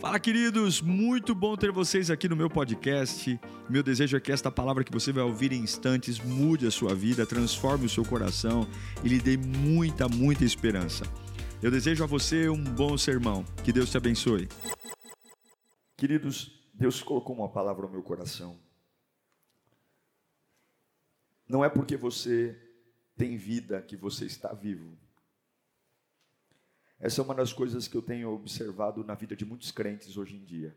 Fala, queridos! Muito bom ter vocês aqui no meu podcast. Meu desejo é que esta palavra que você vai ouvir em instantes mude a sua vida, transforme o seu coração e lhe dê muita, muita esperança. Eu desejo a você um bom sermão. Que Deus te abençoe. Queridos, Deus colocou uma palavra no meu coração. Não é porque você tem vida que você está vivo. Essa é uma das coisas que eu tenho observado na vida de muitos crentes hoje em dia.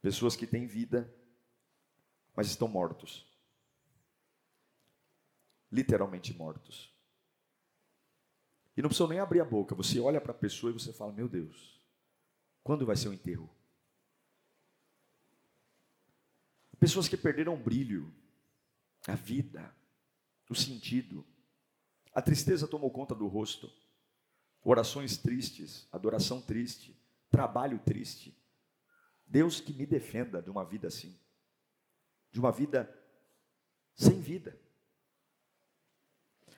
Pessoas que têm vida, mas estão mortos. Literalmente mortos. E não precisa nem abrir a boca. Você olha para a pessoa e você fala: Meu Deus, quando vai ser o enterro? Pessoas que perderam o brilho, a vida, o sentido. A tristeza tomou conta do rosto orações tristes, adoração triste, trabalho triste. Deus que me defenda de uma vida assim, de uma vida sem vida.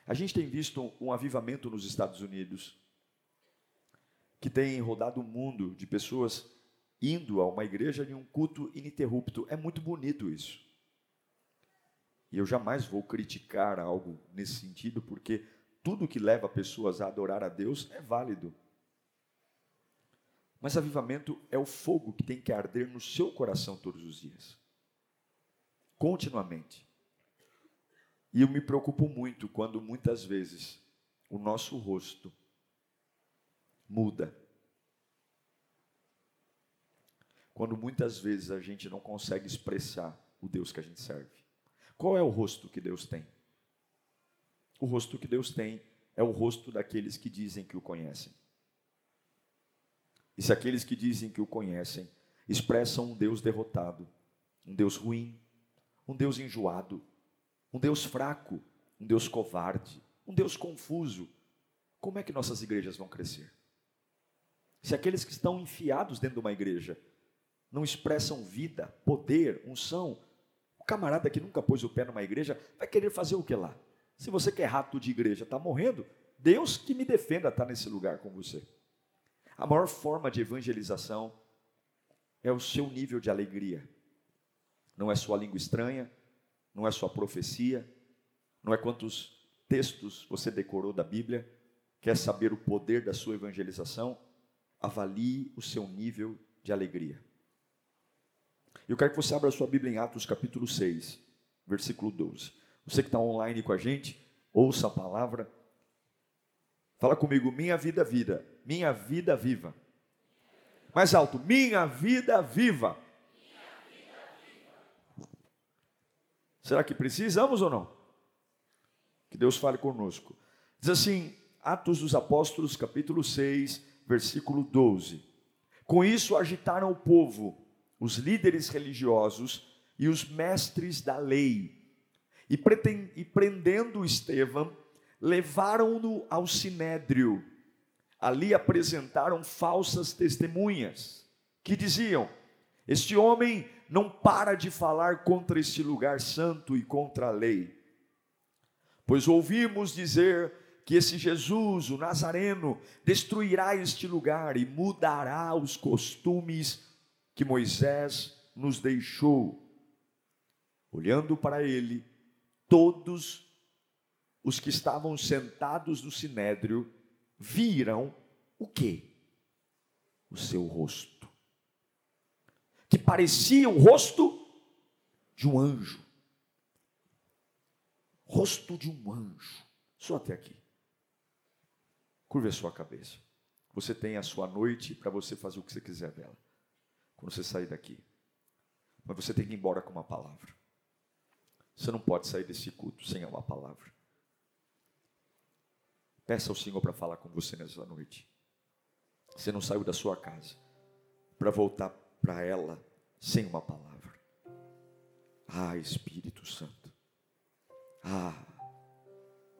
A gente tem visto um avivamento nos Estados Unidos, que tem rodado o mundo de pessoas indo a uma igreja de um culto ininterrupto. É muito bonito isso. E eu jamais vou criticar algo nesse sentido, porque tudo que leva pessoas a adorar a Deus é válido. Mas avivamento é o fogo que tem que arder no seu coração todos os dias. Continuamente. E eu me preocupo muito quando muitas vezes o nosso rosto muda. Quando muitas vezes a gente não consegue expressar o Deus que a gente serve. Qual é o rosto que Deus tem? O rosto que Deus tem é o rosto daqueles que dizem que o conhecem. E se aqueles que dizem que o conhecem expressam um Deus derrotado, um Deus ruim, um Deus enjoado, um Deus fraco, um Deus covarde, um Deus confuso, como é que nossas igrejas vão crescer? Se aqueles que estão enfiados dentro de uma igreja não expressam vida, poder, unção, o camarada que nunca pôs o pé numa igreja vai querer fazer o que lá? Se você quer rato de igreja, está morrendo, Deus que me defenda estar tá nesse lugar com você. A maior forma de evangelização é o seu nível de alegria. Não é sua língua estranha, não é sua profecia, não é quantos textos você decorou da Bíblia. Quer saber o poder da sua evangelização? Avalie o seu nível de alegria. Eu quero que você abra a sua Bíblia em Atos capítulo 6, versículo 12. Você que está online com a gente, ouça a palavra. Fala comigo, minha vida vida, minha vida viva. Mais alto, minha vida viva. Será que precisamos ou não? Que Deus fale conosco. Diz assim, Atos dos Apóstolos, capítulo 6, versículo 12. Com isso agitaram o povo, os líderes religiosos e os mestres da lei e, e prendendo Estevão, levaram-no ao sinédrio. Ali apresentaram falsas testemunhas, que diziam: Este homem não para de falar contra este lugar santo e contra a lei. Pois ouvimos dizer que esse Jesus, o Nazareno, destruirá este lugar e mudará os costumes que Moisés nos deixou. Olhando para ele, todos os que estavam sentados no sinédrio viram o quê? O seu rosto. Que parecia o rosto de um anjo. Rosto de um anjo. Só até aqui. Curva a sua cabeça. Você tem a sua noite para você fazer o que você quiser dela. Quando você sair daqui. Mas você tem que ir embora com uma palavra. Você não pode sair desse culto sem uma palavra. Peça ao Senhor para falar com você nessa noite. Você não saiu da sua casa para voltar para ela sem uma palavra. Ah, Espírito Santo. Ah,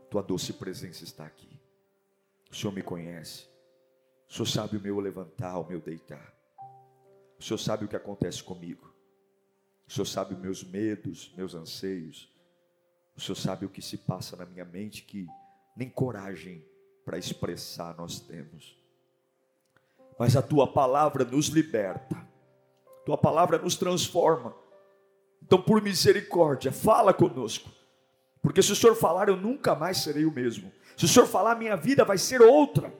tua doce presença está aqui. O Senhor me conhece. O Senhor sabe o meu levantar, o meu deitar. O Senhor sabe o que acontece comigo. O Senhor sabe meus medos, meus anseios. O Senhor sabe o que se passa na minha mente que nem coragem para expressar nós temos. mas a tua palavra nos liberta, tua palavra nos transforma. Então, por misericórdia, fala conosco, porque se o Senhor falar, eu nunca mais serei o mesmo. Se o Senhor falar, minha vida vai ser outra.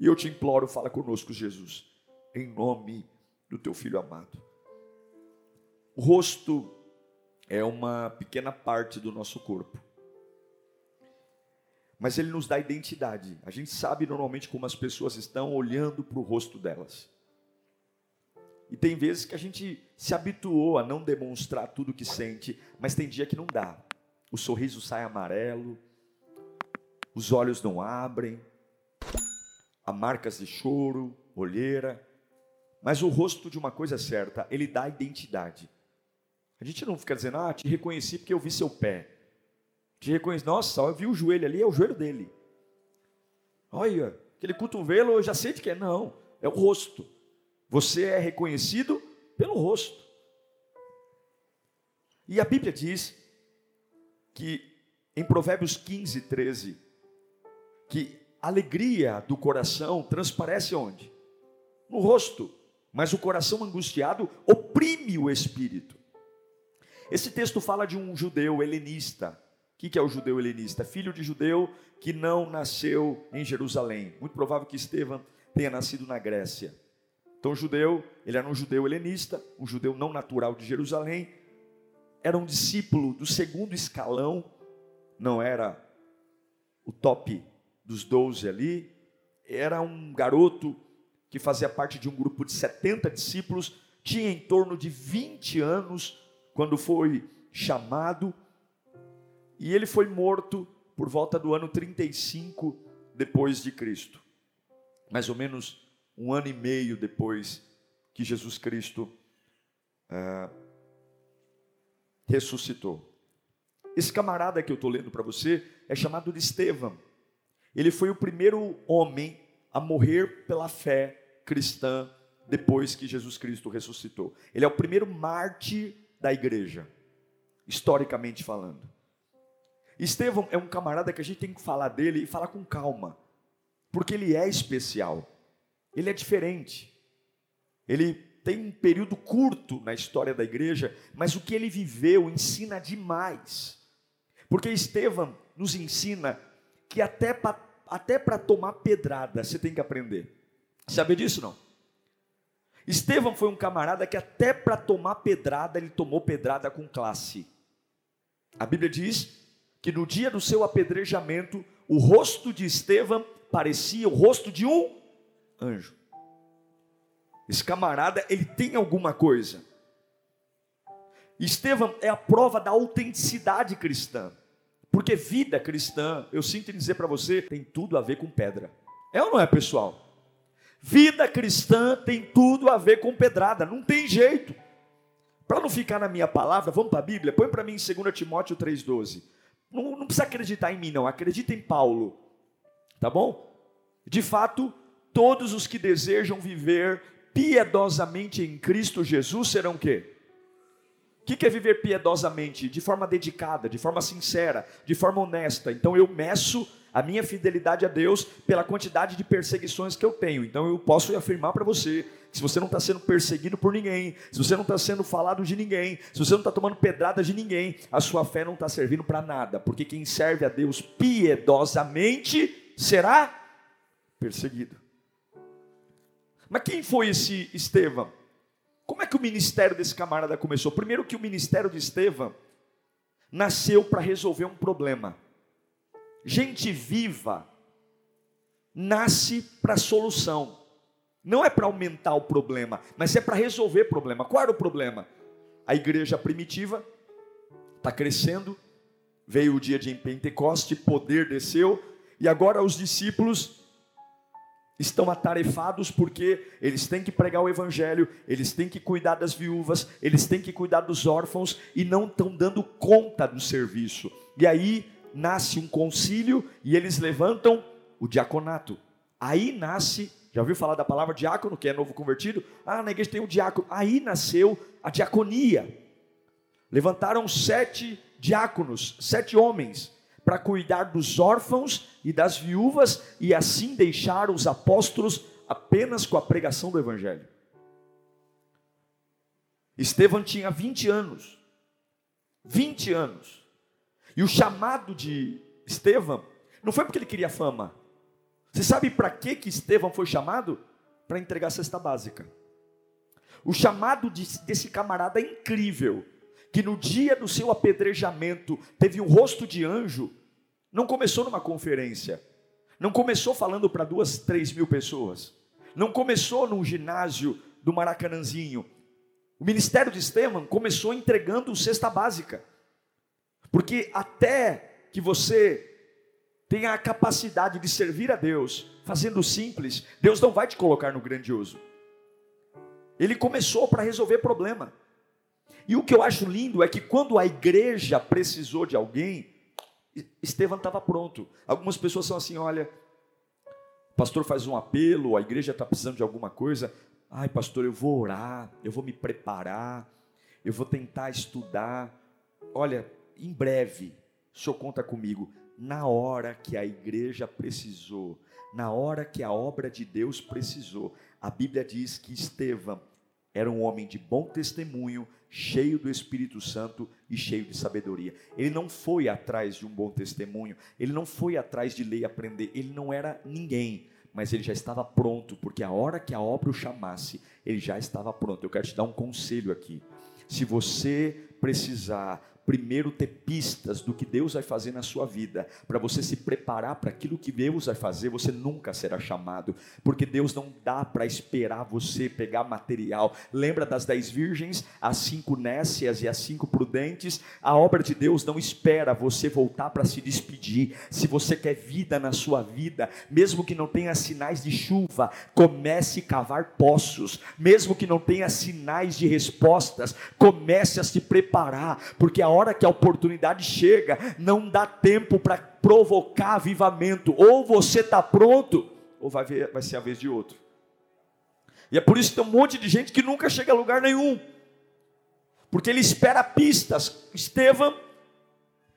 E eu te imploro, fala conosco, Jesus, em nome do teu filho amado. O rosto é uma pequena parte do nosso corpo. Mas ele nos dá identidade. A gente sabe normalmente como as pessoas estão olhando para o rosto delas. E tem vezes que a gente se habituou a não demonstrar tudo que sente, mas tem dia que não dá. O sorriso sai amarelo, os olhos não abrem, há marcas de choro, olheira. Mas o rosto de uma coisa é certa, ele dá identidade. A gente não fica dizendo, ah, te reconheci porque eu vi seu pé. Te reconheci, nossa, eu vi o joelho ali, é o joelho dele. Olha, aquele cotovelo eu já sei de que é. Não, é o rosto. Você é reconhecido pelo rosto. E a Bíblia diz que em Provérbios 15, 13, que alegria do coração transparece onde? No rosto. Mas o coração angustiado oprime o espírito. Esse texto fala de um judeu helenista. O que é o judeu helenista? Filho de judeu que não nasceu em Jerusalém. Muito provável que Estevão tenha nascido na Grécia. Então, o judeu, ele era um judeu helenista, um judeu não natural de Jerusalém, era um discípulo do segundo escalão, não era o top dos doze ali, era um garoto que fazia parte de um grupo de 70 discípulos, tinha em torno de 20 anos quando foi chamado, e ele foi morto por volta do ano 35 depois de Cristo. Mais ou menos um ano e meio depois que Jesus Cristo é, ressuscitou. Esse camarada que eu estou lendo para você é chamado de Estevão. Ele foi o primeiro homem a morrer pela fé cristã depois que Jesus Cristo ressuscitou. Ele é o primeiro mártir da igreja, historicamente falando. Estevão é um camarada que a gente tem que falar dele e falar com calma, porque ele é especial, ele é diferente, ele tem um período curto na história da igreja, mas o que ele viveu ensina demais, porque Estevão nos ensina que até para até tomar pedrada você tem que aprender. Sabe disso não? Estevão foi um camarada que até para tomar pedrada, ele tomou pedrada com classe. A Bíblia diz que no dia do seu apedrejamento, o rosto de Estevão parecia o rosto de um anjo. Esse camarada, ele tem alguma coisa. Estevão é a prova da autenticidade cristã. Porque vida cristã, eu sinto dizer para você, tem tudo a ver com pedra. É ou não é, pessoal? Vida cristã tem tudo a ver com pedrada, não tem jeito. Para não ficar na minha palavra, vamos para a Bíblia? Põe para mim em 2 Timóteo 3,12. Não, não precisa acreditar em mim, não, acredita em Paulo, tá bom? De fato, todos os que desejam viver piedosamente em Cristo Jesus serão o quê? O que é viver piedosamente? De forma dedicada, de forma sincera, de forma honesta. Então eu meço a minha fidelidade a Deus pela quantidade de perseguições que eu tenho. Então eu posso afirmar para você que se você não está sendo perseguido por ninguém, se você não está sendo falado de ninguém, se você não está tomando pedradas de ninguém, a sua fé não está servindo para nada, porque quem serve a Deus piedosamente será perseguido. Mas quem foi esse Estevão? Como é que o ministério desse camarada começou? Primeiro que o ministério de Estevão nasceu para resolver um problema. Gente viva nasce para solução. Não é para aumentar o problema, mas é para resolver o problema. Qual era o problema? A igreja primitiva está crescendo, veio o dia de Pentecoste, poder desceu, e agora os discípulos estão atarefados porque eles têm que pregar o evangelho, eles têm que cuidar das viúvas, eles têm que cuidar dos órfãos e não estão dando conta do serviço. E aí nasce um concílio e eles levantam o diaconato. Aí nasce, já ouviu falar da palavra diácono, que é novo convertido? Ah, na igreja tem um diácono. Aí nasceu a diaconia. Levantaram sete diáconos, sete homens, para cuidar dos órfãos e das viúvas e assim deixar os apóstolos apenas com a pregação do Evangelho. Estevão tinha 20 anos. 20 anos. E o chamado de Estevão não foi porque ele queria fama. Você sabe para que que Estevão foi chamado? Para entregar a cesta básica. O chamado de, desse camarada é incrível, que no dia do seu apedrejamento teve um rosto de anjo, não começou numa conferência, não começou falando para duas, três mil pessoas, não começou num ginásio do Maracanãzinho. O ministério de Estevam começou entregando cesta básica, porque até que você tenha a capacidade de servir a Deus, fazendo simples, Deus não vai te colocar no grandioso. Ele começou para resolver problema. E o que eu acho lindo é que quando a igreja precisou de alguém, Estevão estava pronto. Algumas pessoas são assim: olha, pastor faz um apelo, a igreja está precisando de alguma coisa. Ai, pastor, eu vou orar, eu vou me preparar, eu vou tentar estudar. Olha, em breve, o senhor conta comigo. Na hora que a igreja precisou, na hora que a obra de Deus precisou, a Bíblia diz que Estevão era um homem de bom testemunho, cheio do Espírito Santo e cheio de sabedoria. Ele não foi atrás de um bom testemunho, ele não foi atrás de ler e aprender, ele não era ninguém, mas ele já estava pronto, porque a hora que a obra o chamasse, ele já estava pronto. Eu quero te dar um conselho aqui. Se você precisar primeiro ter pistas do que Deus vai fazer na sua vida, para você se preparar para aquilo que Deus vai fazer, você nunca será chamado, porque Deus não dá para esperar você pegar material. Lembra das dez virgens, as cinco nécias e as cinco prudentes? A obra de Deus não espera você voltar para se despedir. Se você quer vida na sua vida, mesmo que não tenha sinais de chuva, comece a cavar poços, mesmo que não tenha sinais de respostas, comece a se preparar, porque a hora que a oportunidade chega, não dá tempo para provocar avivamento. Ou você está pronto, ou vai, ver, vai ser a vez de outro. E é por isso que tem um monte de gente que nunca chega a lugar nenhum. Porque ele espera pistas. Estevão,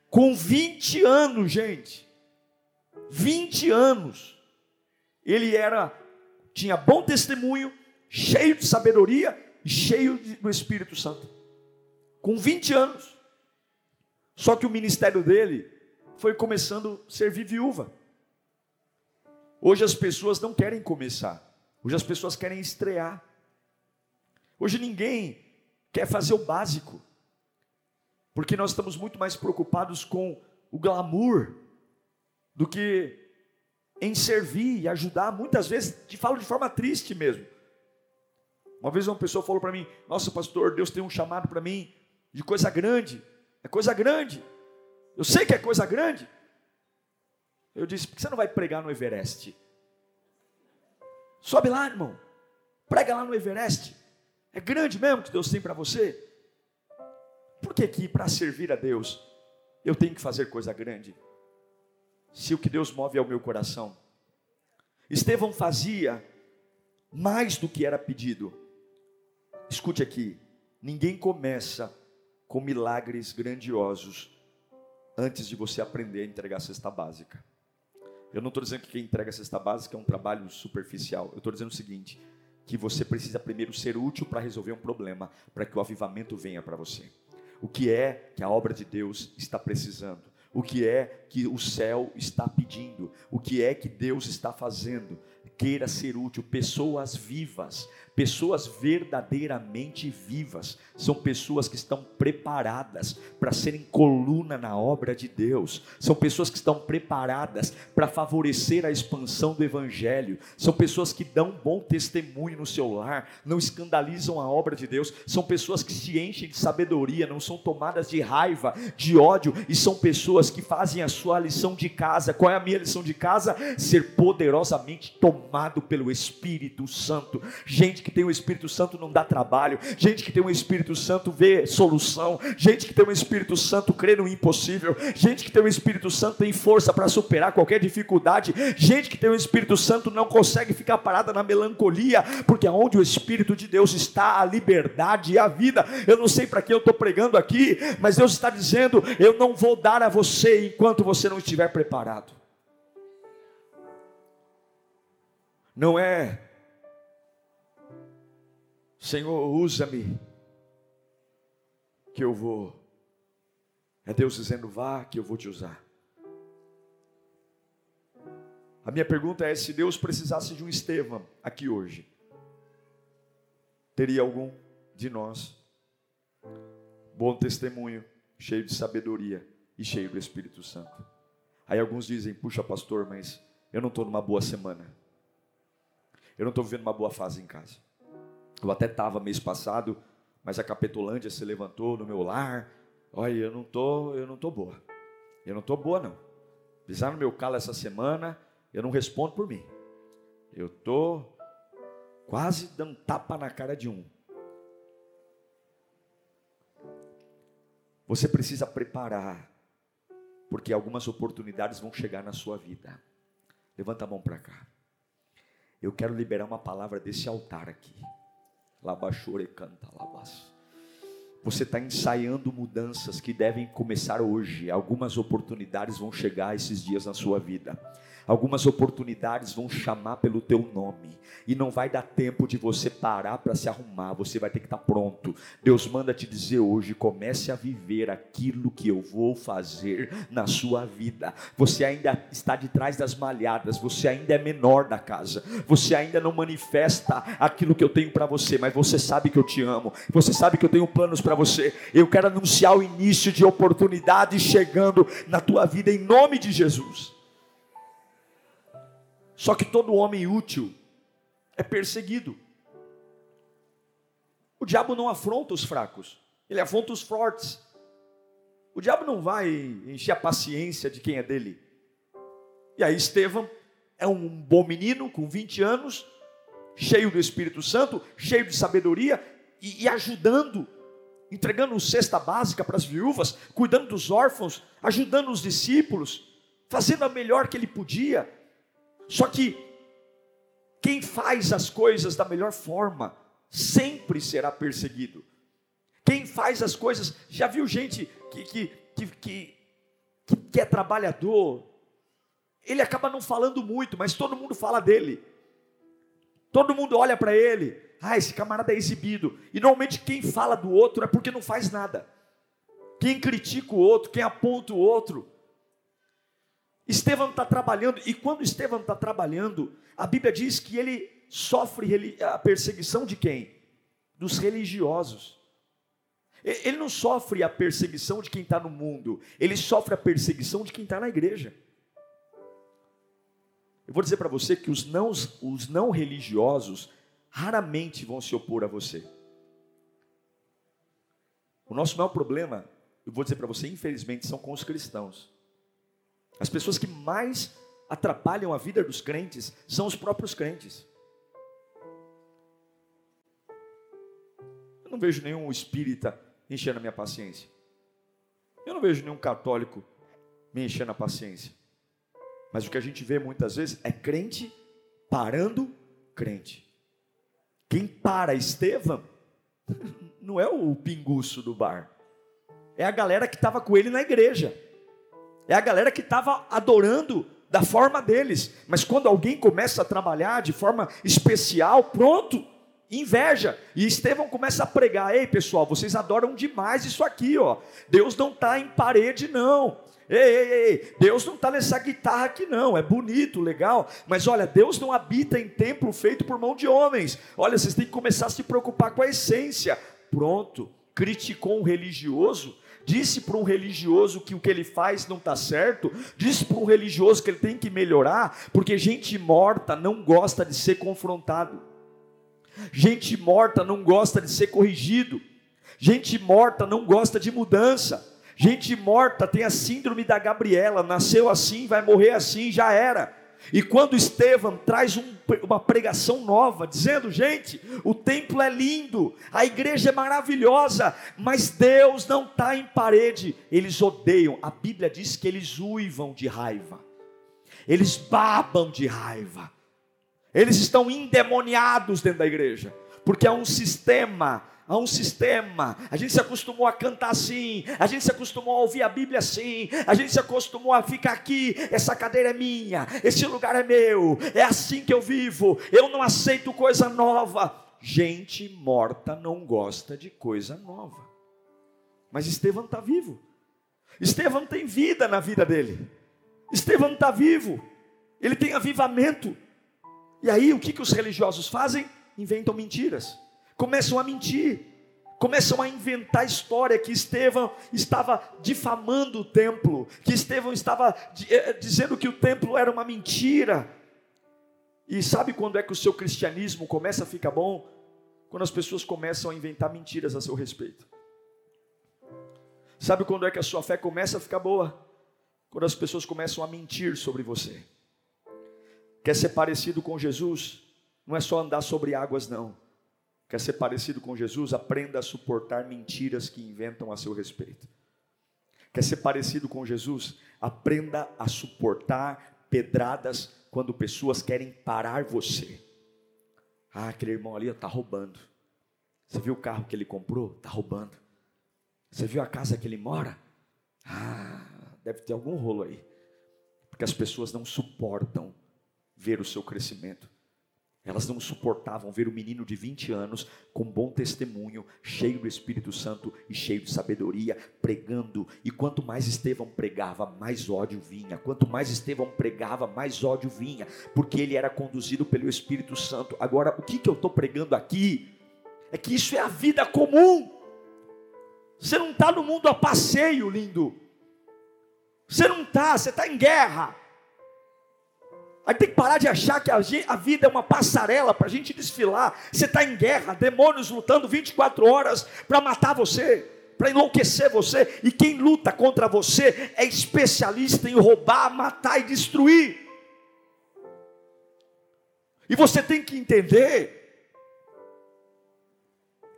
com 20 anos, gente. 20 anos. Ele era, tinha bom testemunho, cheio de sabedoria cheio do Espírito Santo. Com 20 anos. Só que o ministério dele foi começando a servir viúva. Hoje as pessoas não querem começar. Hoje as pessoas querem estrear. Hoje ninguém quer fazer o básico. Porque nós estamos muito mais preocupados com o glamour do que em servir e ajudar. Muitas vezes te falo de forma triste mesmo. Uma vez uma pessoa falou para mim: Nossa, pastor, Deus tem um chamado para mim de coisa grande. É coisa grande. Eu sei que é coisa grande. Eu disse: por que você não vai pregar no Everest? Sobe lá, irmão. Prega lá no Everest. É grande mesmo que Deus tem para você. Por que que para servir a Deus eu tenho que fazer coisa grande? Se o que Deus move é o meu coração. Estevão fazia mais do que era pedido. Escute aqui, ninguém começa com milagres grandiosos antes de você aprender a entregar a cesta básica. Eu não estou dizendo que quem entrega a cesta básica é um trabalho superficial. Eu estou dizendo o seguinte: que você precisa primeiro ser útil para resolver um problema, para que o avivamento venha para você. O que é que a obra de Deus está precisando? O que é que o céu está pedindo? O que é que Deus está fazendo? Queira ser útil, pessoas vivas, Pessoas verdadeiramente vivas são pessoas que estão preparadas para serem coluna na obra de Deus, são pessoas que estão preparadas para favorecer a expansão do Evangelho, são pessoas que dão bom testemunho no seu lar, não escandalizam a obra de Deus, são pessoas que se enchem de sabedoria, não são tomadas de raiva, de ódio, e são pessoas que fazem a sua lição de casa. Qual é a minha lição de casa? Ser poderosamente tomado pelo Espírito Santo. Gente que que tem o Espírito Santo não dá trabalho, gente que tem o Espírito Santo vê solução, gente que tem o Espírito Santo crê no impossível, gente que tem o Espírito Santo tem força para superar qualquer dificuldade, gente que tem o Espírito Santo não consegue ficar parada na melancolia, porque aonde o Espírito de Deus está, a liberdade e a vida. Eu não sei para que eu estou pregando aqui, mas Deus está dizendo: eu não vou dar a você enquanto você não estiver preparado. Não é Senhor, usa-me, que eu vou. É Deus dizendo, vá, que eu vou te usar. A minha pergunta é: se Deus precisasse de um Estevão aqui hoje, teria algum de nós bom testemunho, cheio de sabedoria e cheio do Espírito Santo? Aí alguns dizem: puxa, pastor, mas eu não estou numa boa semana, eu não estou vivendo uma boa fase em casa. Eu até estava mês passado, mas a Capetolândia se levantou no meu lar. Olha, eu não tô, eu não tô boa. Eu não tô boa não. Pisar no meu calo essa semana, eu não respondo por mim. Eu tô quase dando tapa na cara de um. Você precisa preparar, porque algumas oportunidades vão chegar na sua vida. Levanta a mão para cá. Eu quero liberar uma palavra desse altar aqui. Labachore canta labas. Você está ensaiando mudanças que devem começar hoje. Algumas oportunidades vão chegar esses dias na sua vida. Algumas oportunidades vão chamar pelo teu nome e não vai dar tempo de você parar para se arrumar, você vai ter que estar tá pronto. Deus manda te dizer hoje: comece a viver aquilo que eu vou fazer na sua vida. Você ainda está de trás das malhadas, você ainda é menor da casa, você ainda não manifesta aquilo que eu tenho para você, mas você sabe que eu te amo, você sabe que eu tenho planos para você. Eu quero anunciar o início de oportunidades chegando na tua vida em nome de Jesus. Só que todo homem útil é perseguido. O diabo não afronta os fracos, ele afronta os fortes. O diabo não vai encher a paciência de quem é dele. E aí, Estevão é um bom menino com 20 anos, cheio do Espírito Santo, cheio de sabedoria e, e ajudando, entregando cesta básica para as viúvas, cuidando dos órfãos, ajudando os discípulos, fazendo a melhor que ele podia só que quem faz as coisas da melhor forma sempre será perseguido. Quem faz as coisas, já viu gente que, que, que, que, que é trabalhador, ele acaba não falando muito, mas todo mundo fala dele. Todo mundo olha para ele, ah, esse camarada é exibido. E normalmente quem fala do outro é porque não faz nada. Quem critica o outro, quem aponta o outro, Estevão está trabalhando, e quando Estevão está trabalhando, a Bíblia diz que ele sofre a perseguição de quem? Dos religiosos. Ele não sofre a perseguição de quem está no mundo, ele sofre a perseguição de quem está na igreja. Eu vou dizer para você que os não, os não religiosos raramente vão se opor a você. O nosso maior problema, eu vou dizer para você, infelizmente, são com os cristãos. As pessoas que mais atrapalham a vida dos crentes são os próprios crentes. Eu não vejo nenhum espírita enchendo a minha paciência. Eu não vejo nenhum católico me enchendo a paciência. Mas o que a gente vê muitas vezes é crente parando crente. Quem para Estevão não é o pinguço do bar, é a galera que estava com ele na igreja. É a galera que estava adorando da forma deles. Mas quando alguém começa a trabalhar de forma especial, pronto, inveja. E Estevão começa a pregar: ei pessoal, vocês adoram demais isso aqui, ó. Deus não está em parede, não. Ei, ei, ei, Deus não está nessa guitarra aqui, não. É bonito, legal. Mas olha, Deus não habita em templo feito por mão de homens. Olha, vocês têm que começar a se preocupar com a essência. Pronto, criticou um religioso disse para um religioso que o que ele faz não está certo, disse para um religioso que ele tem que melhorar, porque gente morta não gosta de ser confrontado, gente morta não gosta de ser corrigido, gente morta não gosta de mudança. Gente morta tem a síndrome da Gabriela, nasceu assim, vai morrer assim, já era. E quando Estevão traz um, uma pregação nova, dizendo: gente, o templo é lindo, a igreja é maravilhosa, mas Deus não está em parede, eles odeiam. A Bíblia diz que eles uivam de raiva, eles babam de raiva, eles estão endemoniados dentro da igreja, porque é um sistema a um sistema. A gente se acostumou a cantar assim, a gente se acostumou a ouvir a Bíblia assim, a gente se acostumou a ficar aqui. Essa cadeira é minha, esse lugar é meu, é assim que eu vivo. Eu não aceito coisa nova. gente morta não gosta de coisa nova. Mas Estevão está vivo. Estevão tem vida na vida dele. Estevão está vivo. Ele tem avivamento. E aí o que, que os religiosos fazem? Inventam mentiras. Começam a mentir. Começam a inventar história que Estevão estava difamando o templo, que Estevão estava eh, dizendo que o templo era uma mentira. E sabe quando é que o seu cristianismo começa a ficar bom? Quando as pessoas começam a inventar mentiras a seu respeito. Sabe quando é que a sua fé começa a ficar boa? Quando as pessoas começam a mentir sobre você. Quer ser parecido com Jesus? Não é só andar sobre águas, não. Quer ser parecido com Jesus? Aprenda a suportar mentiras que inventam a seu respeito. Quer ser parecido com Jesus? Aprenda a suportar pedradas quando pessoas querem parar você. Ah, aquele irmão ali está roubando. Você viu o carro que ele comprou? Está roubando. Você viu a casa que ele mora? Ah, deve ter algum rolo aí. Porque as pessoas não suportam ver o seu crescimento. Elas não suportavam ver o menino de 20 anos com bom testemunho, cheio do Espírito Santo e cheio de sabedoria, pregando. E quanto mais Estevão pregava, mais ódio vinha. Quanto mais Estevão pregava, mais ódio vinha, porque ele era conduzido pelo Espírito Santo. Agora, o que, que eu estou pregando aqui é que isso é a vida comum. Você não está no mundo a passeio, lindo. Você não está, você está em guerra. Aí tem que parar de achar que a, vida é uma passarela para a gente desfilar. Você está em guerra, demônios lutando 24 horas para matar você, para enlouquecer você. E quem luta contra você é especialista em roubar, matar e destruir. E você tem que entender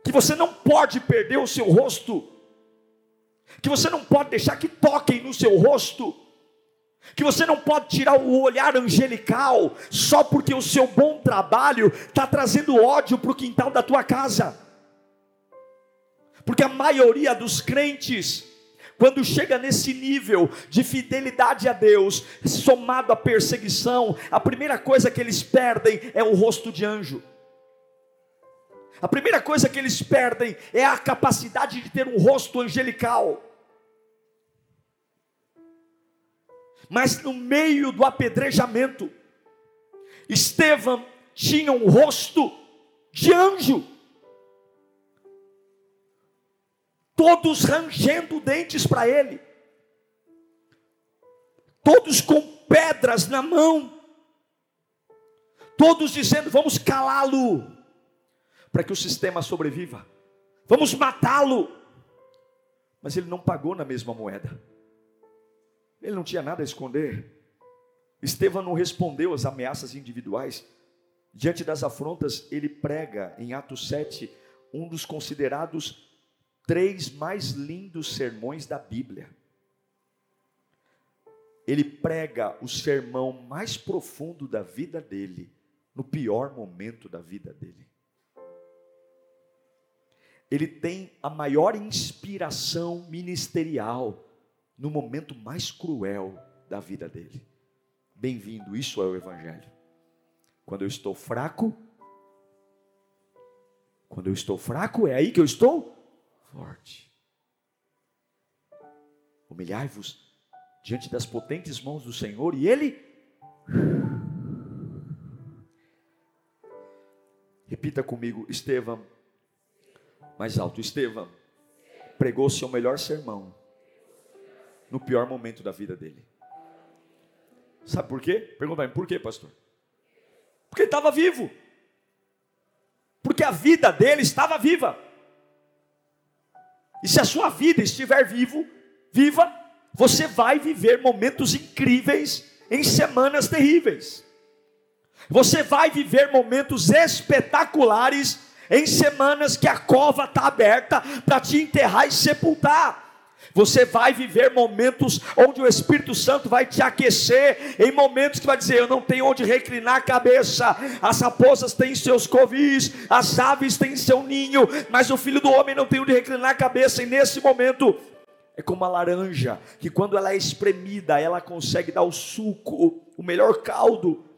que você não pode perder o seu rosto que você não pode deixar que toquem no seu rosto, que você não pode tirar o olhar angelical só porque o seu bom trabalho está trazendo ódio para o quintal da tua casa. Porque a maioria dos crentes, quando chega nesse nível de fidelidade a Deus, somado à perseguição, a primeira coisa que eles perdem é o rosto de anjo. A primeira coisa que eles perdem é a capacidade de ter um rosto angelical. Mas no meio do apedrejamento, Estevão tinha um rosto de anjo. Todos rangendo dentes para ele, todos com pedras na mão, todos dizendo: vamos calá-lo para que o sistema sobreviva. Vamos matá-lo. Mas ele não pagou na mesma moeda. Ele não tinha nada a esconder. Estevão não respondeu às ameaças individuais. Diante das afrontas, ele prega em Atos 7 um dos considerados três mais lindos sermões da Bíblia. Ele prega o sermão mais profundo da vida dele, no pior momento da vida dele ele tem a maior inspiração ministerial no momento mais cruel da vida dele. Bem-vindo, isso é o Evangelho. Quando eu estou fraco, quando eu estou fraco, é aí que eu estou forte. Humilhai-vos diante das potentes mãos do Senhor e Ele. Repita comigo, Estevão mais alto. Estevão pregou seu melhor sermão no pior momento da vida dele. Sabe por quê? Pergunta por quê, pastor? Porque ele estava vivo. Porque a vida dele estava viva. E se a sua vida estiver vivo, viva, você vai viver momentos incríveis em semanas terríveis. Você vai viver momentos espetaculares em semanas que a cova está aberta para te enterrar e sepultar. Você vai viver momentos onde o Espírito Santo vai te aquecer, em momentos que vai dizer: Eu não tenho onde reclinar a cabeça. As raposas têm seus covis, as aves têm seu ninho, mas o filho do homem não tem onde reclinar a cabeça. E nesse momento, é como a laranja, que quando ela é espremida, ela consegue dar o suco, o melhor caldo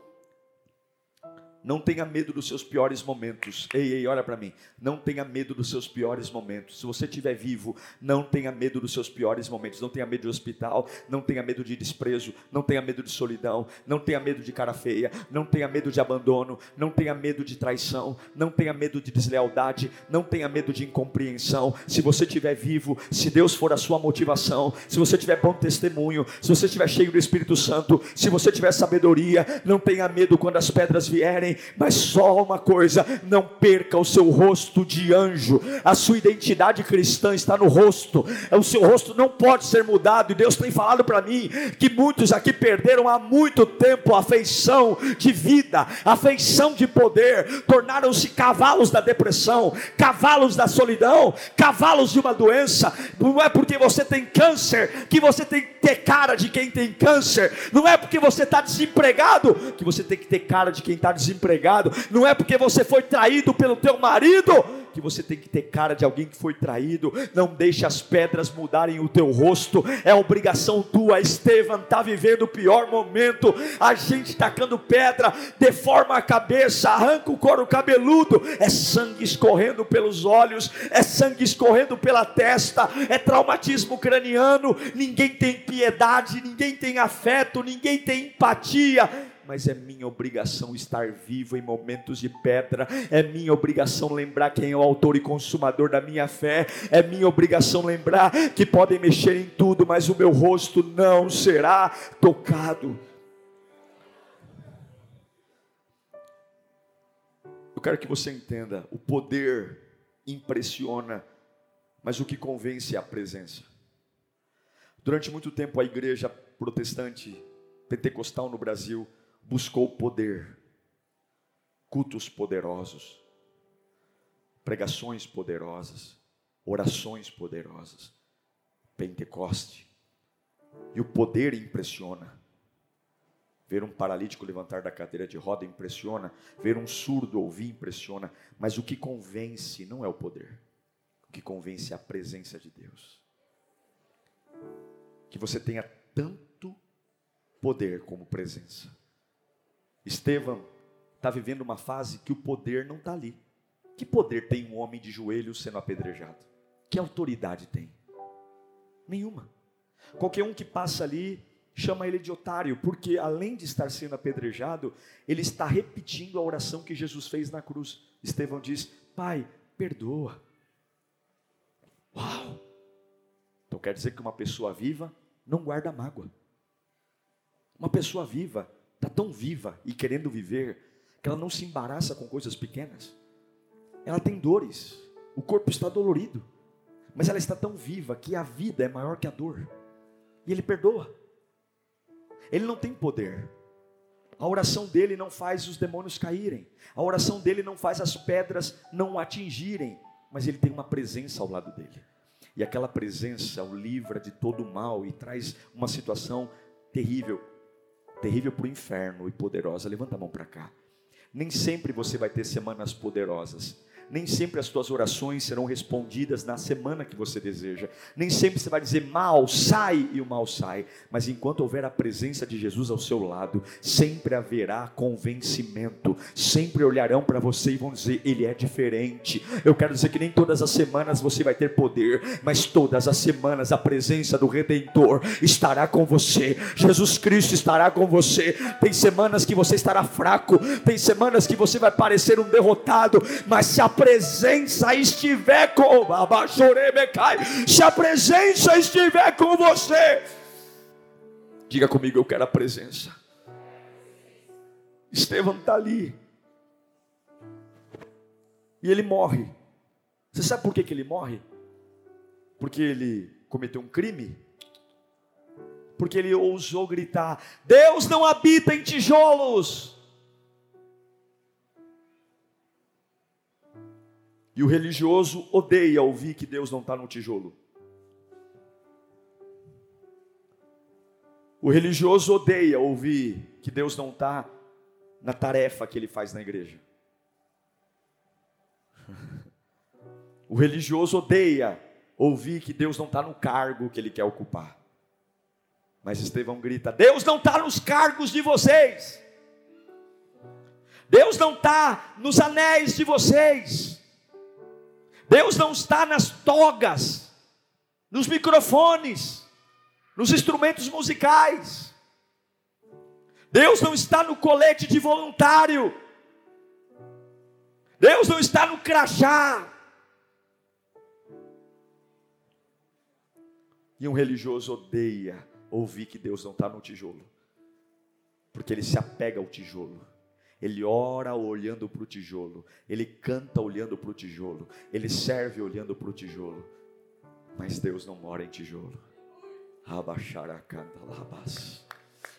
Não tenha medo dos seus piores momentos. Ei, ei, olha para mim. Não tenha medo dos seus piores momentos. Se você estiver vivo, não tenha medo dos seus piores momentos. Não tenha medo de hospital. Não tenha medo de desprezo. Não tenha medo de solidão. Não tenha medo de cara feia. Não tenha medo de abandono. Não tenha medo de traição. Não tenha medo de deslealdade. Não tenha medo de incompreensão. Se você estiver vivo, se Deus for a sua motivação, se você tiver bom testemunho, se você estiver cheio do Espírito Santo, se você tiver sabedoria, não tenha medo quando as pedras vierem mas só uma coisa: não perca o seu rosto de anjo. A sua identidade cristã está no rosto. O seu rosto não pode ser mudado. E Deus tem falado para mim que muitos aqui perderam há muito tempo a afeição de vida, a afeição de poder, tornaram-se cavalos da depressão, cavalos da solidão, cavalos de uma doença. Não é porque você tem câncer que você tem que ter cara de quem tem câncer. Não é porque você está desempregado que você tem que ter cara de quem está desempregado desempregado, não é porque você foi traído pelo teu marido que você tem que ter cara de alguém que foi traído. Não deixe as pedras mudarem o teu rosto. É obrigação tua. Estevam está vivendo o pior momento. A gente tacando pedra, deforma a cabeça, arranca o couro cabeludo. É sangue escorrendo pelos olhos, é sangue escorrendo pela testa, é traumatismo craniano. Ninguém tem piedade, ninguém tem afeto, ninguém tem empatia mas é minha obrigação estar vivo em momentos de pedra, é minha obrigação lembrar quem é o autor e consumador da minha fé, é minha obrigação lembrar que podem mexer em tudo, mas o meu rosto não será tocado. Eu quero que você entenda: o poder impressiona, mas o que convence é a presença. Durante muito tempo, a igreja protestante pentecostal no Brasil buscou poder, cultos poderosos, pregações poderosas, orações poderosas, Pentecoste. E o poder impressiona. Ver um paralítico levantar da cadeira de roda impressiona, ver um surdo ouvir impressiona, mas o que convence não é o poder. O que convence é a presença de Deus. Que você tenha tanto poder como presença. Estevão está vivendo uma fase que o poder não está ali. Que poder tem um homem de joelhos sendo apedrejado? Que autoridade tem? Nenhuma. Qualquer um que passa ali chama ele de otário, porque além de estar sendo apedrejado, ele está repetindo a oração que Jesus fez na cruz. Estevão diz: Pai, perdoa. Uau! Então quer dizer que uma pessoa viva não guarda mágoa. Uma pessoa viva está tão viva e querendo viver que ela não se embaraça com coisas pequenas. Ela tem dores, o corpo está dolorido, mas ela está tão viva que a vida é maior que a dor. E ele perdoa. Ele não tem poder. A oração dele não faz os demônios caírem. A oração dele não faz as pedras não atingirem, mas ele tem uma presença ao lado dele. E aquela presença o livra de todo o mal e traz uma situação terrível terrível para o inferno e poderosa. Levanta a mão para cá. Nem sempre você vai ter semanas poderosas. Nem sempre as tuas orações serão respondidas na semana que você deseja. Nem sempre você vai dizer mal, sai e o mal sai. Mas enquanto houver a presença de Jesus ao seu lado, sempre haverá convencimento. Sempre olharão para você e vão dizer: Ele é diferente. Eu quero dizer que nem todas as semanas você vai ter poder, mas todas as semanas a presença do Redentor estará com você. Jesus Cristo estará com você. Tem semanas que você estará fraco, tem semanas que você vai parecer um derrotado, mas se a presença estiver com se a presença estiver com você, diga comigo, eu quero a presença. Estevão está ali. E ele morre. Você sabe por que, que ele morre? Porque ele cometeu um crime? Porque ele ousou gritar: Deus não habita em tijolos. E o religioso odeia ouvir que Deus não está no tijolo. O religioso odeia ouvir que Deus não está na tarefa que ele faz na igreja. O religioso odeia ouvir que Deus não está no cargo que ele quer ocupar. Mas Estevão grita: Deus não está nos cargos de vocês. Deus não está nos anéis de vocês. Deus não está nas togas, nos microfones, nos instrumentos musicais. Deus não está no colete de voluntário. Deus não está no crachá. E um religioso odeia ouvir que Deus não está no tijolo, porque ele se apega ao tijolo. Ele ora olhando para o tijolo, ele canta olhando para o tijolo, ele serve olhando para o tijolo. Mas Deus não mora em tijolo. Abaixaracandalabas.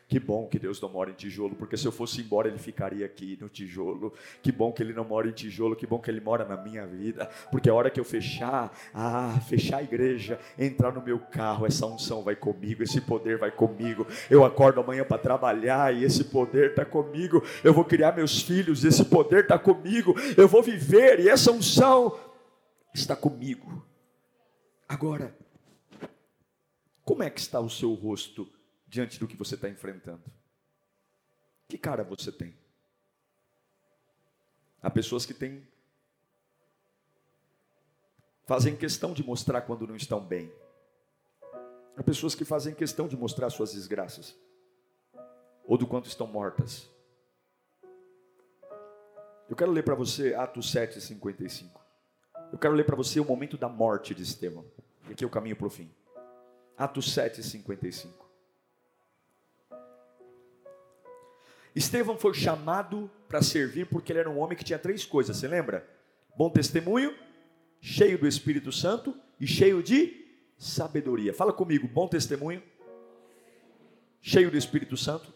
Que bom que Deus não mora em tijolo, porque se eu fosse embora, ele ficaria aqui no tijolo. Que bom que ele não mora em tijolo, que bom que ele mora na minha vida. Porque a hora que eu fechar, ah, fechar a igreja, entrar no meu carro, essa unção vai comigo, esse poder vai comigo. Eu acordo amanhã para trabalhar e esse poder está comigo. Eu vou criar meus filhos, e esse poder está comigo. Eu vou viver e essa unção está comigo. Agora, como é que está o seu rosto? Diante do que você está enfrentando? Que cara você tem? Há pessoas que têm fazem questão de mostrar quando não estão bem. Há pessoas que fazem questão de mostrar suas desgraças ou do quanto estão mortas. Eu quero ler para você Atos 7, 55. Eu quero ler para você o momento da morte de Estevão. E aqui o caminho para o fim. Atos 7, 55. Estevão foi chamado para servir porque ele era um homem que tinha três coisas, você lembra? Bom testemunho, cheio do Espírito Santo e cheio de sabedoria. Fala comigo, bom testemunho, cheio do Espírito Santo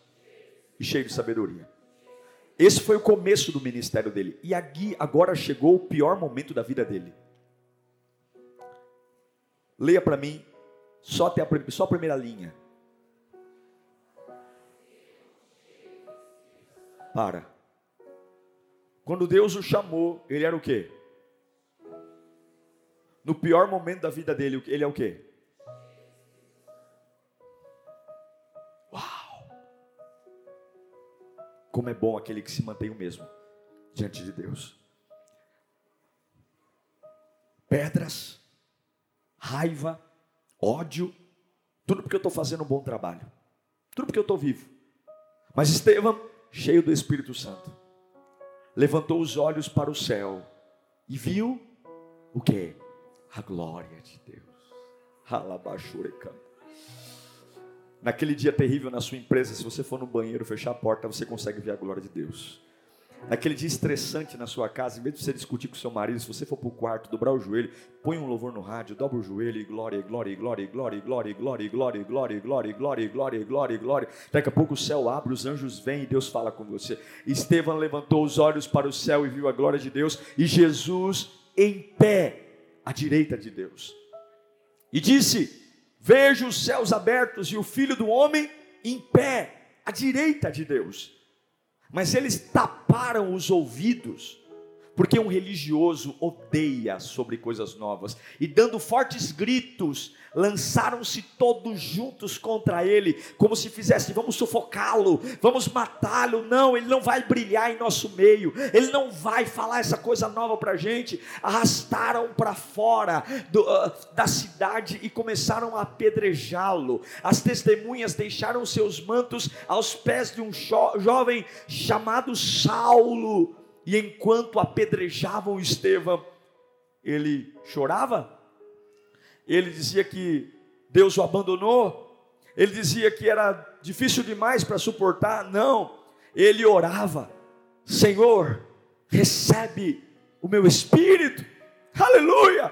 e cheio de sabedoria. Esse foi o começo do ministério dele. E aqui agora chegou o pior momento da vida dele. Leia para mim só até a, só a primeira linha. Para. Quando Deus o chamou, ele era o quê? No pior momento da vida dele, ele é o quê? Uau! Como é bom aquele que se mantém o mesmo diante de Deus. Pedras, raiva, ódio, tudo porque eu estou fazendo um bom trabalho, tudo porque eu estou vivo. Mas Estevão cheio do Espírito Santo, levantou os olhos para o céu e viu o que? A glória de Deus. Naquele dia terrível na sua empresa, se você for no banheiro fechar a porta, você consegue ver a glória de Deus. Naquele dia estressante na sua casa, em vez de você discutir com seu marido, se você for para o quarto, dobrar o joelho, põe um louvor no rádio, dobra o joelho e glória, glória, glória, glória, glória, glória, glória, glória, glória, glória, glória, glória, glória. Daqui a pouco o céu abre, os anjos vêm e Deus fala com você. Estevão levantou os olhos para o céu e viu a glória de Deus e Jesus em pé à direita de Deus. E disse: Vejo os céus abertos e o Filho do homem em pé à direita de Deus. Mas eles taparam os ouvidos, porque um religioso odeia sobre coisas novas, e dando fortes gritos, lançaram-se todos juntos contra ele, como se fizessem, vamos sufocá-lo, vamos matá-lo. Não, ele não vai brilhar em nosso meio, ele não vai falar essa coisa nova para a gente. Arrastaram para fora do, uh, da cidade e começaram a apedrejá-lo. As testemunhas deixaram seus mantos aos pés de um jo jovem chamado Saulo, e enquanto apedrejavam Estevão, ele chorava ele dizia que Deus o abandonou, ele dizia que era difícil demais para suportar. Não, ele orava: Senhor, recebe o meu espírito, aleluia.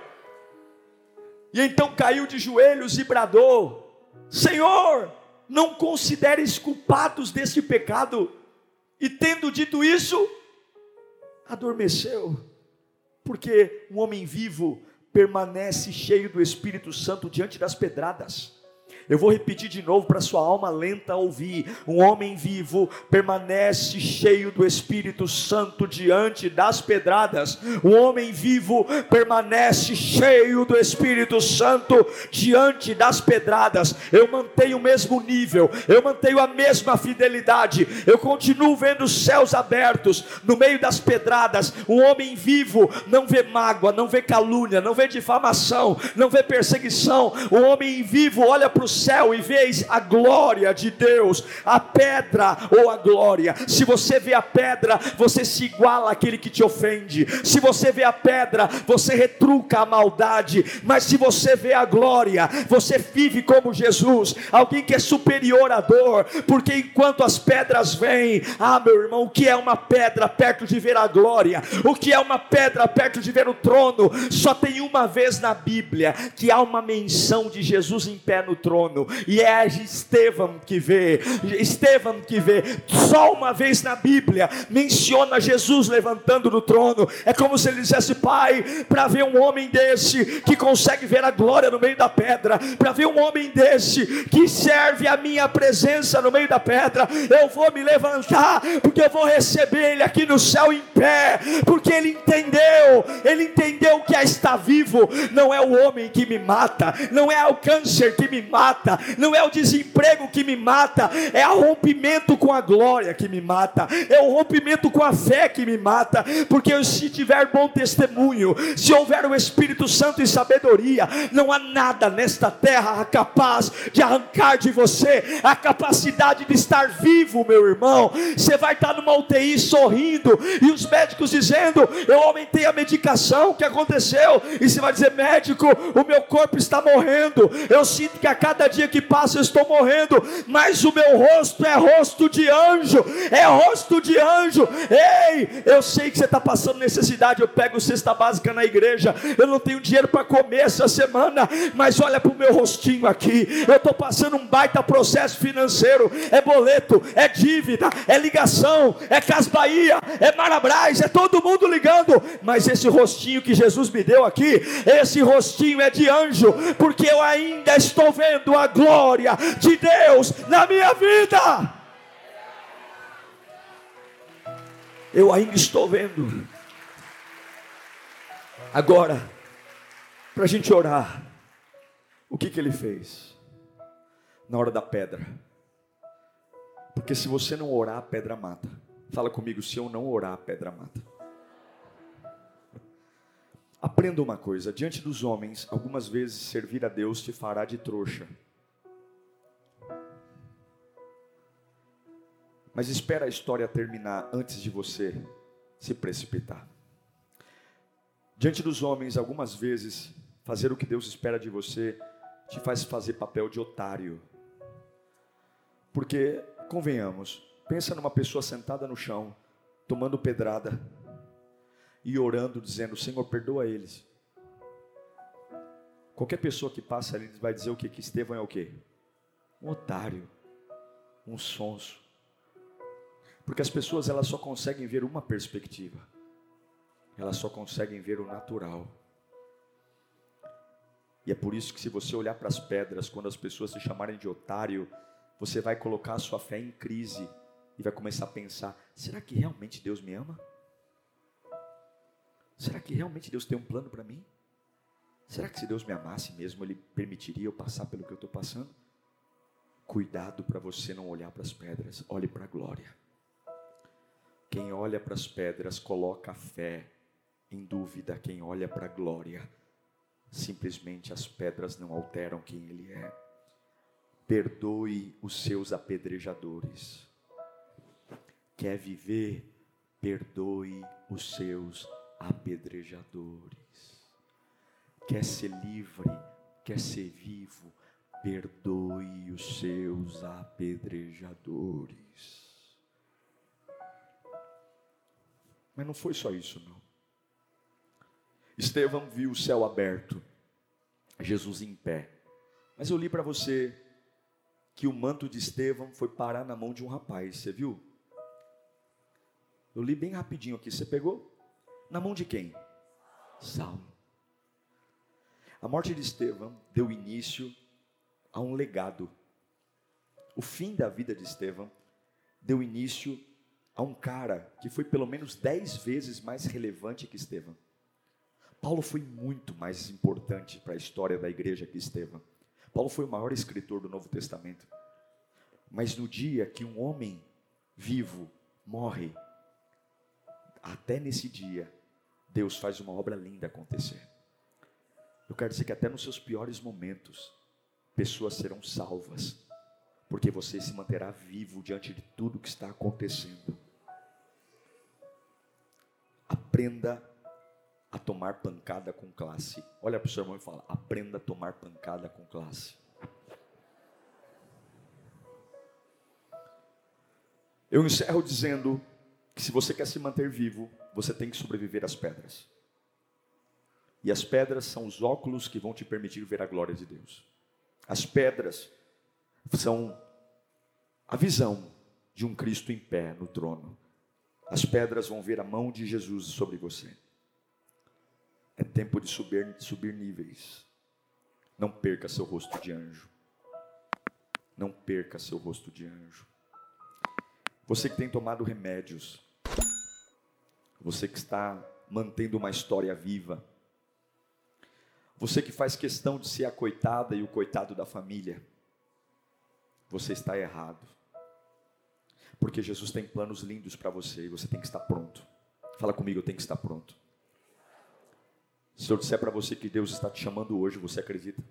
E então caiu de joelhos e bradou: Senhor, não consideres culpados deste pecado. E tendo dito isso, adormeceu, porque um homem vivo permanece cheio do Espírito Santo diante das pedradas. Eu vou repetir de novo para sua alma lenta ouvir. Um homem vivo permanece cheio do Espírito Santo diante das pedradas. Um homem vivo permanece cheio do Espírito Santo diante das pedradas. Eu mantenho o mesmo nível, eu mantenho a mesma fidelidade. Eu continuo vendo os céus abertos no meio das pedradas. Um homem vivo não vê mágoa, não vê calúnia, não vê difamação, não vê perseguição. O homem vivo olha para o céu e vês a glória de Deus, a pedra ou a glória. Se você vê a pedra, você se iguala àquele que te ofende. Se você vê a pedra, você retruca a maldade. Mas se você vê a glória, você vive como Jesus, alguém que é superior à dor, porque enquanto as pedras vêm, ah, meu irmão, o que é uma pedra perto de ver a glória? O que é uma pedra perto de ver o trono? Só tem uma vez na Bíblia que há uma menção de Jesus em pé no trono, e é Estevão que vê, Estevão que vê, só uma vez na Bíblia menciona Jesus levantando no trono, é como se ele dissesse: Pai, para ver um homem desse que consegue ver a glória no meio da pedra, para ver um homem desse que serve a minha presença no meio da pedra, eu vou me levantar, porque eu vou receber ele aqui no céu em pé, porque ele entendeu, ele entendeu que estar vivo não é o homem que me mata, não é o câncer que me mata, não é o desemprego que me mata, é o rompimento com a glória que me mata, é o rompimento com a fé que me mata, porque se tiver bom testemunho, se houver o Espírito Santo e sabedoria, não há nada nesta terra capaz de arrancar de você a capacidade de estar vivo, meu irmão. Você vai estar numa UTI sorrindo e os médicos dizendo: Eu aumentei a medicação, o que aconteceu? E você vai dizer: Médico, o meu corpo está morrendo. Eu sinto que a cada dia que passa eu estou morrendo, mas o meu rosto é rosto de anjo, é rosto de anjo. Ei, eu sei que você está passando necessidade. Eu pego cesta básica na igreja, eu não tenho dinheiro para comer essa semana, mas olha para o meu rostinho aqui. Eu estou passando um baita processo financeiro, é boleto, é dívida, é ligação, é Cas Bahia, é Marabras, é todo mundo ligando, mas esse rostinho que Jesus me deu aqui, esse rostinho é de anjo, porque eu ainda estou vendo a glória de Deus na minha vida. Eu ainda estou vendo. Agora, para a gente orar, o que, que ele fez? Na hora da pedra. Porque se você não orar, a pedra mata. Fala comigo, se eu não orar, a pedra mata. Aprenda uma coisa: diante dos homens, algumas vezes servir a Deus te fará de trouxa. Mas espera a história terminar antes de você se precipitar. Diante dos homens, algumas vezes, fazer o que Deus espera de você te faz fazer papel de otário. Porque, convenhamos, pensa numa pessoa sentada no chão, tomando pedrada e orando, dizendo: Senhor, perdoa eles. Qualquer pessoa que passa ali vai dizer o que? Que Estevão é o quê? Um otário, um sonso. Porque as pessoas elas só conseguem ver uma perspectiva. Elas só conseguem ver o natural. E é por isso que se você olhar para as pedras, quando as pessoas se chamarem de otário, você vai colocar a sua fé em crise e vai começar a pensar: será que realmente Deus me ama? Será que realmente Deus tem um plano para mim? Será que se Deus me amasse mesmo, Ele permitiria eu passar pelo que eu estou passando? Cuidado para você não olhar para as pedras, olhe para a glória. Quem olha para as pedras coloca a fé em dúvida. Quem olha para a glória, simplesmente as pedras não alteram quem Ele é. Perdoe os seus apedrejadores. Quer viver? Perdoe os seus apedrejadores. Quer ser livre? Quer ser vivo? Perdoe os seus apedrejadores. Mas não foi só isso, não. Estevão viu o céu aberto, Jesus em pé. Mas eu li para você que o manto de Estevão foi parar na mão de um rapaz, você viu? Eu li bem rapidinho aqui, você pegou? Na mão de quem? Saulo. A morte de Estevão deu início a um legado. O fim da vida de Estevão deu início a um cara que foi pelo menos dez vezes mais relevante que Estevão. Paulo foi muito mais importante para a história da igreja que Estevão. Paulo foi o maior escritor do Novo Testamento. Mas no dia que um homem vivo morre, até nesse dia, Deus faz uma obra linda acontecer. Eu quero dizer que até nos seus piores momentos, pessoas serão salvas, porque você se manterá vivo diante de tudo que está acontecendo. Aprenda a tomar pancada com classe. Olha para o seu irmão e fala: aprenda a tomar pancada com classe. Eu encerro dizendo que se você quer se manter vivo, você tem que sobreviver às pedras. E as pedras são os óculos que vão te permitir ver a glória de Deus. As pedras são a visão de um Cristo em pé no trono. As pedras vão ver a mão de Jesus sobre você. É tempo de subir, subir níveis. Não perca seu rosto de anjo. Não perca seu rosto de anjo. Você que tem tomado remédios. Você que está mantendo uma história viva. Você que faz questão de ser a coitada e o coitado da família. Você está errado. Porque Jesus tem planos lindos para você e você tem que estar pronto. Fala comigo, eu tenho que estar pronto. Se eu disser para você que Deus está te chamando hoje, você acredita?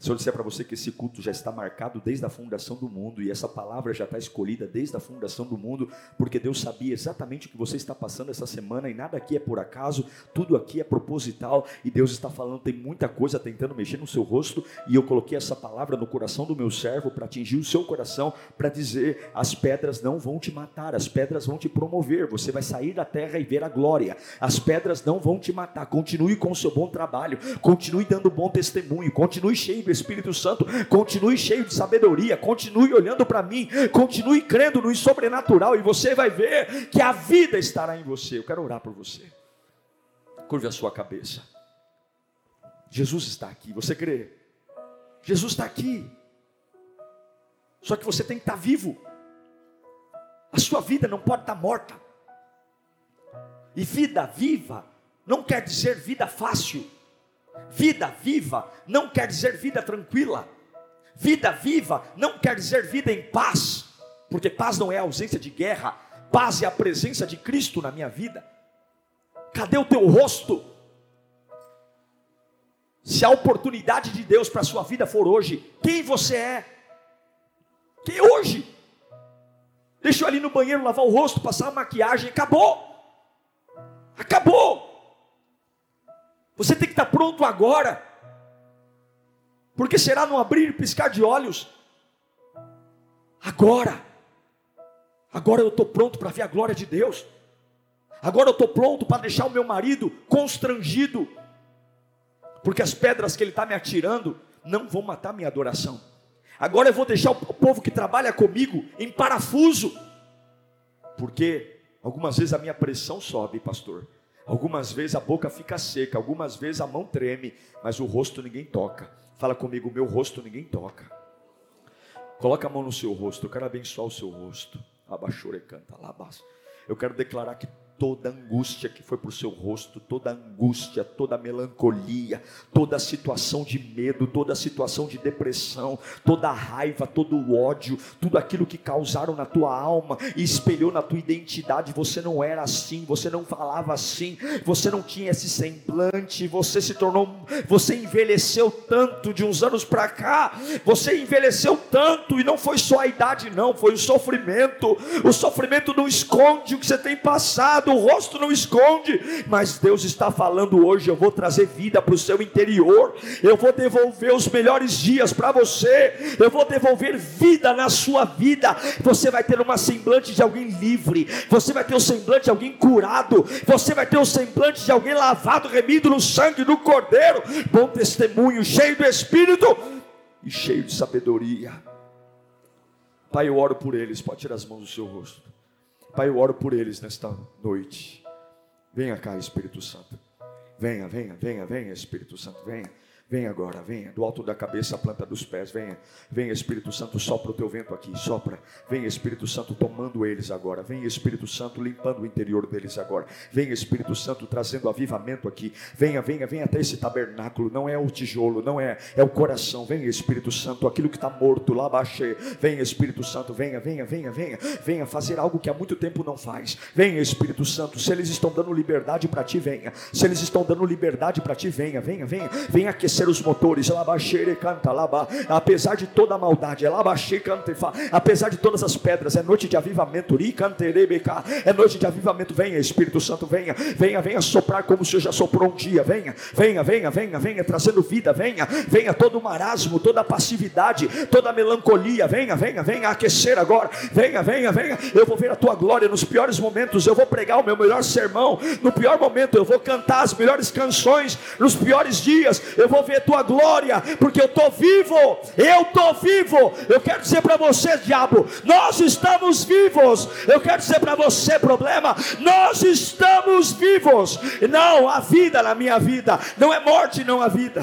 Se eu disser para você que esse culto já está marcado desde a fundação do mundo e essa palavra já está escolhida desde a fundação do mundo, porque Deus sabia exatamente o que você está passando essa semana e nada aqui é por acaso, tudo aqui é proposital e Deus está falando, tem muita coisa tentando mexer no seu rosto e eu coloquei essa palavra no coração do meu servo para atingir o seu coração, para dizer: as pedras não vão te matar, as pedras vão te promover, você vai sair da terra e ver a glória, as pedras não vão te matar, continue com o seu bom trabalho, continue dando bom testemunho, continue cheio Espírito Santo, continue cheio de sabedoria, continue olhando para mim, continue crendo no sobrenatural e você vai ver que a vida estará em você. Eu quero orar por você. Curve a sua cabeça. Jesus está aqui, você crê? Jesus está aqui. Só que você tem que estar vivo. A sua vida não pode estar morta. E vida viva não quer dizer vida fácil. Vida viva não quer dizer vida tranquila. Vida viva não quer dizer vida em paz, porque paz não é a ausência de guerra, paz é a presença de Cristo na minha vida. Cadê o teu rosto? Se a oportunidade de Deus para a sua vida for hoje, quem você é? Quem é hoje? Deixa eu ali no banheiro lavar o rosto, passar a maquiagem, acabou. Acabou. Você tem que estar pronto agora, porque será no abrir e piscar de olhos. Agora, agora eu estou pronto para ver a glória de Deus. Agora eu estou pronto para deixar o meu marido constrangido, porque as pedras que ele está me atirando não vão matar minha adoração. Agora eu vou deixar o povo que trabalha comigo em parafuso, porque algumas vezes a minha pressão sobe, pastor. Algumas vezes a boca fica seca, algumas vezes a mão treme, mas o rosto ninguém toca. Fala comigo, meu rosto ninguém toca. Coloca a mão no seu rosto, eu quero abençoar o seu rosto. Abaixore canta, labas. Eu quero declarar que toda angústia que foi para o seu rosto, toda angústia, toda melancolia, toda situação de medo, toda situação de depressão, toda raiva, todo ódio, tudo aquilo que causaram na tua alma e espelhou na tua identidade. Você não era assim, você não falava assim, você não tinha esse semblante, você se tornou, você envelheceu tanto de uns anos para cá, você envelheceu tanto e não foi só a idade, não, foi o sofrimento. O sofrimento não esconde o que você tem passado o rosto não esconde, mas Deus está falando hoje: eu vou trazer vida para o seu interior, eu vou devolver os melhores dias para você, eu vou devolver vida na sua vida. Você vai ter uma semblante de alguém livre, você vai ter o semblante de alguém curado, você vai ter o semblante de alguém lavado, remido no sangue do Cordeiro, bom testemunho, cheio do Espírito e cheio de sabedoria. Pai, eu oro por eles, pode tirar as mãos do seu rosto. Pai, eu oro por eles nesta noite. Venha cá, Espírito Santo. Venha, venha, venha, venha, Espírito Santo, venha. Venha agora, venha, do alto da cabeça, a planta dos pés, venha, venha Espírito Santo, sopra o teu vento aqui, sopra, venha Espírito Santo tomando eles agora, venha Espírito Santo limpando o interior deles agora, venha Espírito Santo trazendo avivamento aqui, venha, venha, venha até esse tabernáculo, não é o tijolo, não é, é o coração, venha Espírito Santo, aquilo que está morto, lá baixei, venha Espírito Santo, venha, venha, venha, venha, venha fazer algo que há muito tempo não faz, venha Espírito Santo, se eles estão dando liberdade para ti, venha, se eles estão dando liberdade para ti, venha, venha, venha, venha aquecer os motores, canta, apesar de toda a maldade, apesar de todas as pedras, é noite de avivamento, é noite de avivamento, venha Espírito Santo, venha, venha, venha soprar como o Senhor já soprou um dia, venha, venha, venha, venha, venha, trazendo vida, venha, venha todo o marasmo, toda a passividade, toda a melancolia, venha, venha, venha aquecer agora, venha, venha, venha, eu vou ver a tua glória nos piores momentos, eu vou pregar o meu melhor sermão, no pior momento eu vou cantar as melhores canções, nos piores dias eu vou ver tua glória, porque eu estou vivo, eu estou vivo. Eu quero dizer para você, diabo, nós estamos vivos. Eu quero dizer para você, problema, nós estamos vivos. Não há vida na minha vida, não é morte, não há vida.